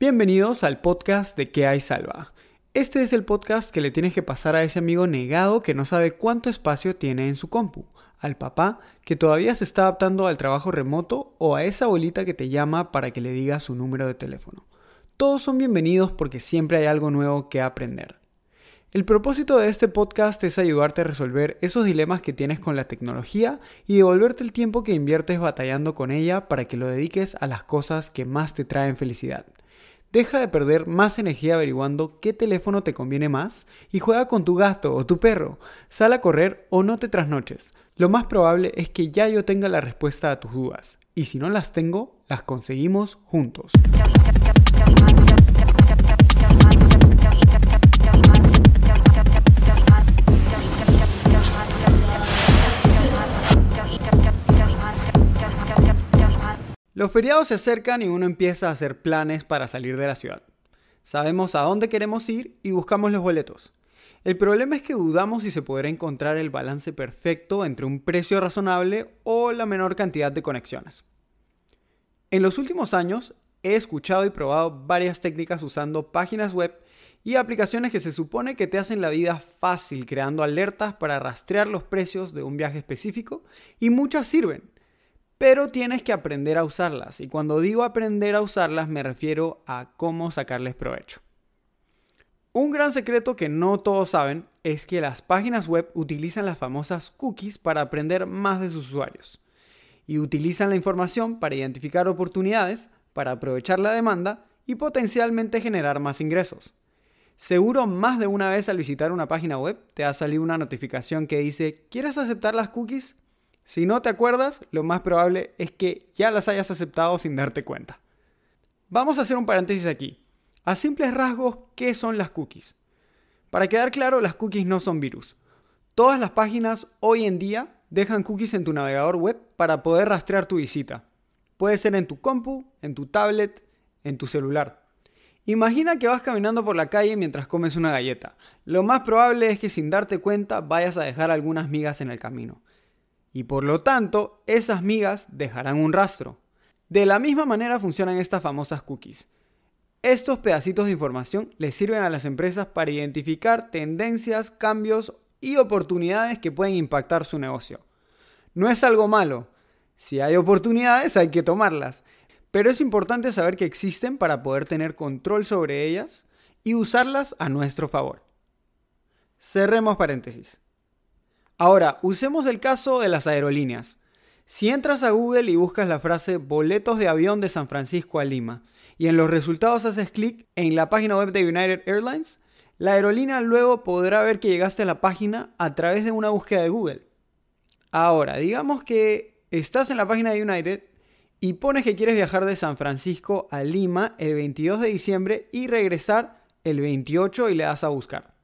Bienvenidos al podcast de ¿Qué hay salva? Este es el podcast que le tienes que pasar a ese amigo negado que no sabe cuánto espacio tiene en su compu, al papá que todavía se está adaptando al trabajo remoto o a esa abuelita que te llama para que le diga su número de teléfono. Todos son bienvenidos porque siempre hay algo nuevo que aprender. El propósito de este podcast es ayudarte a resolver esos dilemas que tienes con la tecnología y devolverte el tiempo que inviertes batallando con ella para que lo dediques a las cosas que más te traen felicidad. Deja de perder más energía averiguando qué teléfono te conviene más y juega con tu gato o tu perro. Sal a correr o no te trasnoches. Lo más probable es que ya yo tenga la respuesta a tus dudas. Y si no las tengo, las conseguimos juntos. Los feriados se acercan y uno empieza a hacer planes para salir de la ciudad. Sabemos a dónde queremos ir y buscamos los boletos. El problema es que dudamos si se podrá encontrar el balance perfecto entre un precio razonable o la menor cantidad de conexiones. En los últimos años he escuchado y probado varias técnicas usando páginas web y aplicaciones que se supone que te hacen la vida fácil creando alertas para rastrear los precios de un viaje específico y muchas sirven pero tienes que aprender a usarlas. Y cuando digo aprender a usarlas me refiero a cómo sacarles provecho. Un gran secreto que no todos saben es que las páginas web utilizan las famosas cookies para aprender más de sus usuarios. Y utilizan la información para identificar oportunidades, para aprovechar la demanda y potencialmente generar más ingresos. Seguro más de una vez al visitar una página web te ha salido una notificación que dice ¿Quieres aceptar las cookies? Si no te acuerdas, lo más probable es que ya las hayas aceptado sin darte cuenta. Vamos a hacer un paréntesis aquí. A simples rasgos, ¿qué son las cookies? Para quedar claro, las cookies no son virus. Todas las páginas hoy en día dejan cookies en tu navegador web para poder rastrear tu visita. Puede ser en tu compu, en tu tablet, en tu celular. Imagina que vas caminando por la calle mientras comes una galleta. Lo más probable es que sin darte cuenta vayas a dejar algunas migas en el camino y por lo tanto esas migas dejarán un rastro. De la misma manera funcionan estas famosas cookies. Estos pedacitos de información les sirven a las empresas para identificar tendencias, cambios y oportunidades que pueden impactar su negocio. No es algo malo. Si hay oportunidades hay que tomarlas. Pero es importante saber que existen para poder tener control sobre ellas y usarlas a nuestro favor. Cerremos paréntesis. Ahora, usemos el caso de las aerolíneas. Si entras a Google y buscas la frase boletos de avión de San Francisco a Lima y en los resultados haces clic en la página web de United Airlines, la aerolínea luego podrá ver que llegaste a la página a través de una búsqueda de Google. Ahora, digamos que estás en la página de United y pones que quieres viajar de San Francisco a Lima el 22 de diciembre y regresar el 28 y le das a buscar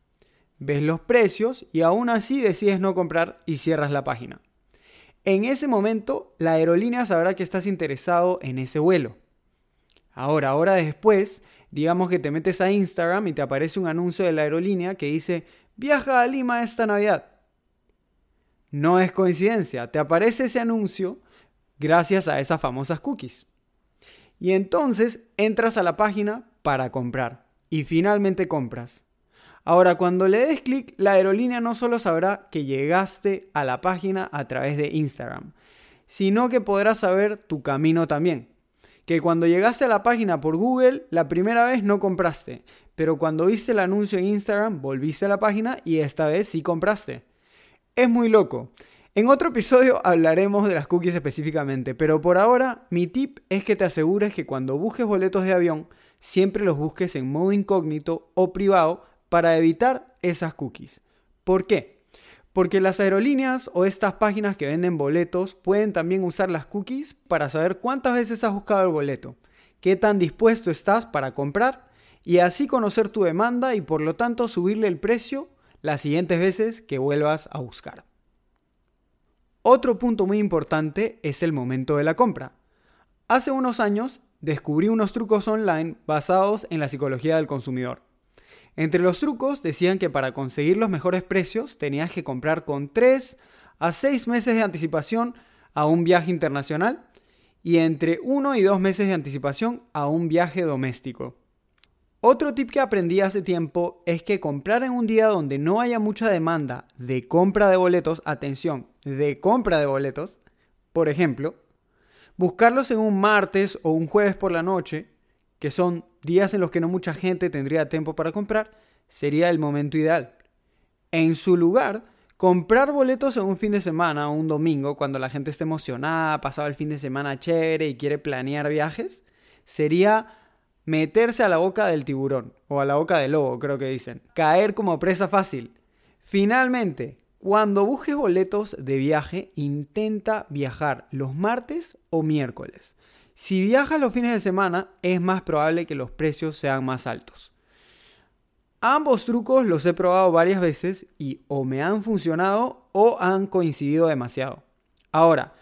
ves los precios y aún así decides no comprar y cierras la página. En ese momento, la aerolínea sabrá que estás interesado en ese vuelo. Ahora, ahora después, digamos que te metes a Instagram y te aparece un anuncio de la aerolínea que dice, viaja a Lima esta Navidad. No es coincidencia, te aparece ese anuncio gracias a esas famosas cookies. Y entonces entras a la página para comprar y finalmente compras. Ahora, cuando le des clic, la aerolínea no solo sabrá que llegaste a la página a través de Instagram, sino que podrá saber tu camino también. Que cuando llegaste a la página por Google, la primera vez no compraste, pero cuando viste el anuncio en Instagram, volviste a la página y esta vez sí compraste. Es muy loco. En otro episodio hablaremos de las cookies específicamente, pero por ahora mi tip es que te asegures que cuando busques boletos de avión, siempre los busques en modo incógnito o privado para evitar esas cookies. ¿Por qué? Porque las aerolíneas o estas páginas que venden boletos pueden también usar las cookies para saber cuántas veces has buscado el boleto, qué tan dispuesto estás para comprar y así conocer tu demanda y por lo tanto subirle el precio las siguientes veces que vuelvas a buscar. Otro punto muy importante es el momento de la compra. Hace unos años descubrí unos trucos online basados en la psicología del consumidor. Entre los trucos decían que para conseguir los mejores precios tenías que comprar con 3 a 6 meses de anticipación a un viaje internacional y entre 1 y 2 meses de anticipación a un viaje doméstico. Otro tip que aprendí hace tiempo es que comprar en un día donde no haya mucha demanda de compra de boletos, atención, de compra de boletos, por ejemplo, buscarlos en un martes o un jueves por la noche, que son días en los que no mucha gente tendría tiempo para comprar, sería el momento ideal. En su lugar, comprar boletos en un fin de semana o un domingo, cuando la gente esté emocionada, pasado el fin de semana chévere y quiere planear viajes, sería meterse a la boca del tiburón, o a la boca del lobo, creo que dicen. Caer como presa fácil. Finalmente, cuando busques boletos de viaje, intenta viajar los martes o miércoles. Si viajas los fines de semana, es más probable que los precios sean más altos. Ambos trucos los he probado varias veces y o me han funcionado o han coincidido demasiado. Ahora,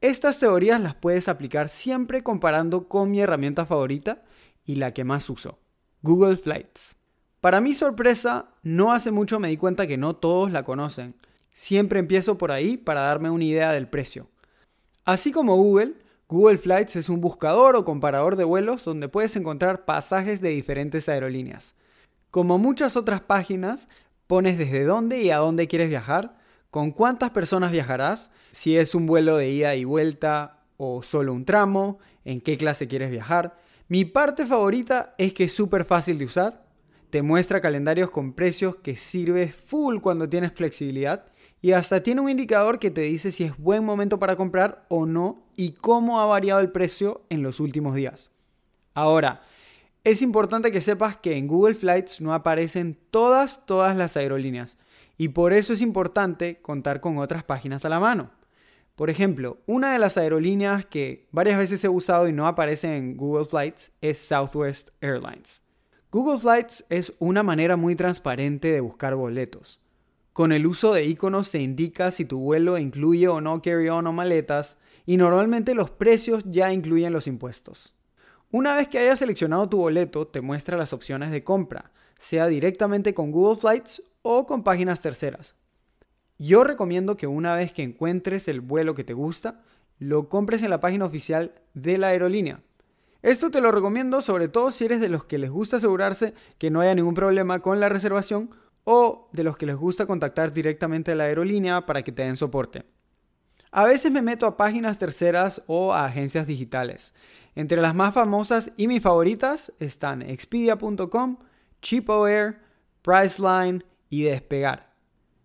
estas teorías las puedes aplicar siempre comparando con mi herramienta favorita y la que más uso, Google Flights. Para mi sorpresa, no hace mucho me di cuenta que no todos la conocen. Siempre empiezo por ahí para darme una idea del precio. Así como Google, Google Flights es un buscador o comparador de vuelos donde puedes encontrar pasajes de diferentes aerolíneas. Como muchas otras páginas, pones desde dónde y a dónde quieres viajar, con cuántas personas viajarás, si es un vuelo de ida y vuelta o solo un tramo, en qué clase quieres viajar, mi parte favorita es que es súper fácil de usar. Te muestra calendarios con precios que sirve full cuando tienes flexibilidad. Y hasta tiene un indicador que te dice si es buen momento para comprar o no y cómo ha variado el precio en los últimos días. Ahora, es importante que sepas que en Google Flights no aparecen todas, todas las aerolíneas. Y por eso es importante contar con otras páginas a la mano. Por ejemplo, una de las aerolíneas que varias veces he usado y no aparece en Google Flights es Southwest Airlines. Google Flights es una manera muy transparente de buscar boletos. Con el uso de iconos se indica si tu vuelo incluye o no carry-on o maletas y normalmente los precios ya incluyen los impuestos. Una vez que hayas seleccionado tu boleto, te muestra las opciones de compra, sea directamente con Google Flights o con páginas terceras. Yo recomiendo que una vez que encuentres el vuelo que te gusta, lo compres en la página oficial de la aerolínea. Esto te lo recomiendo sobre todo si eres de los que les gusta asegurarse que no haya ningún problema con la reservación o de los que les gusta contactar directamente a la aerolínea para que te den soporte. A veces me meto a páginas terceras o a agencias digitales. Entre las más famosas y mis favoritas están Expedia.com, CheapOair, Priceline y Despegar.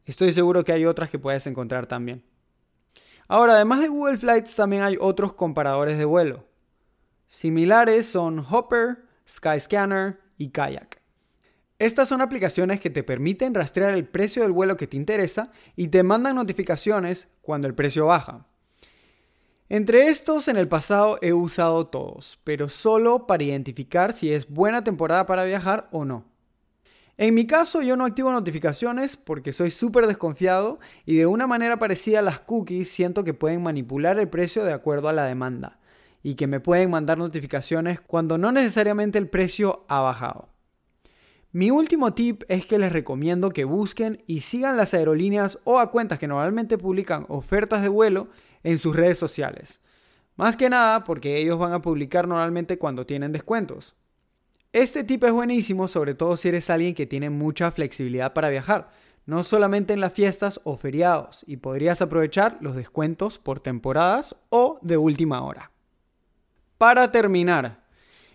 Estoy seguro que hay otras que puedes encontrar también. Ahora, además de Google Flights, también hay otros comparadores de vuelo. Similares son Hopper, Skyscanner y Kayak. Estas son aplicaciones que te permiten rastrear el precio del vuelo que te interesa y te mandan notificaciones cuando el precio baja. Entre estos en el pasado he usado todos, pero solo para identificar si es buena temporada para viajar o no. En mi caso yo no activo notificaciones porque soy súper desconfiado y de una manera parecida a las cookies siento que pueden manipular el precio de acuerdo a la demanda y que me pueden mandar notificaciones cuando no necesariamente el precio ha bajado. Mi último tip es que les recomiendo que busquen y sigan las aerolíneas o a cuentas que normalmente publican ofertas de vuelo en sus redes sociales. Más que nada porque ellos van a publicar normalmente cuando tienen descuentos. Este tip es buenísimo, sobre todo si eres alguien que tiene mucha flexibilidad para viajar, no solamente en las fiestas o feriados, y podrías aprovechar los descuentos por temporadas o de última hora. Para terminar,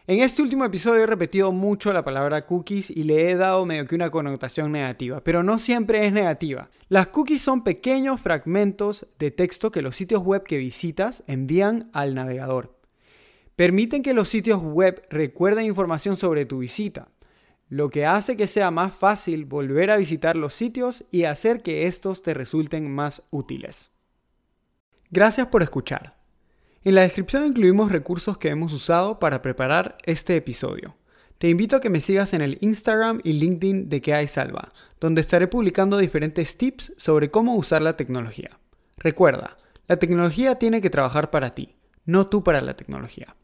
en este último episodio he repetido mucho la palabra cookies y le he dado medio que una connotación negativa, pero no siempre es negativa. Las cookies son pequeños fragmentos de texto que los sitios web que visitas envían al navegador permiten que los sitios web recuerden información sobre tu visita, lo que hace que sea más fácil volver a visitar los sitios y hacer que estos te resulten más útiles. Gracias por escuchar. En la descripción incluimos recursos que hemos usado para preparar este episodio. Te invito a que me sigas en el Instagram y LinkedIn de Que hay Salva, donde estaré publicando diferentes tips sobre cómo usar la tecnología. Recuerda, la tecnología tiene que trabajar para ti, no tú para la tecnología.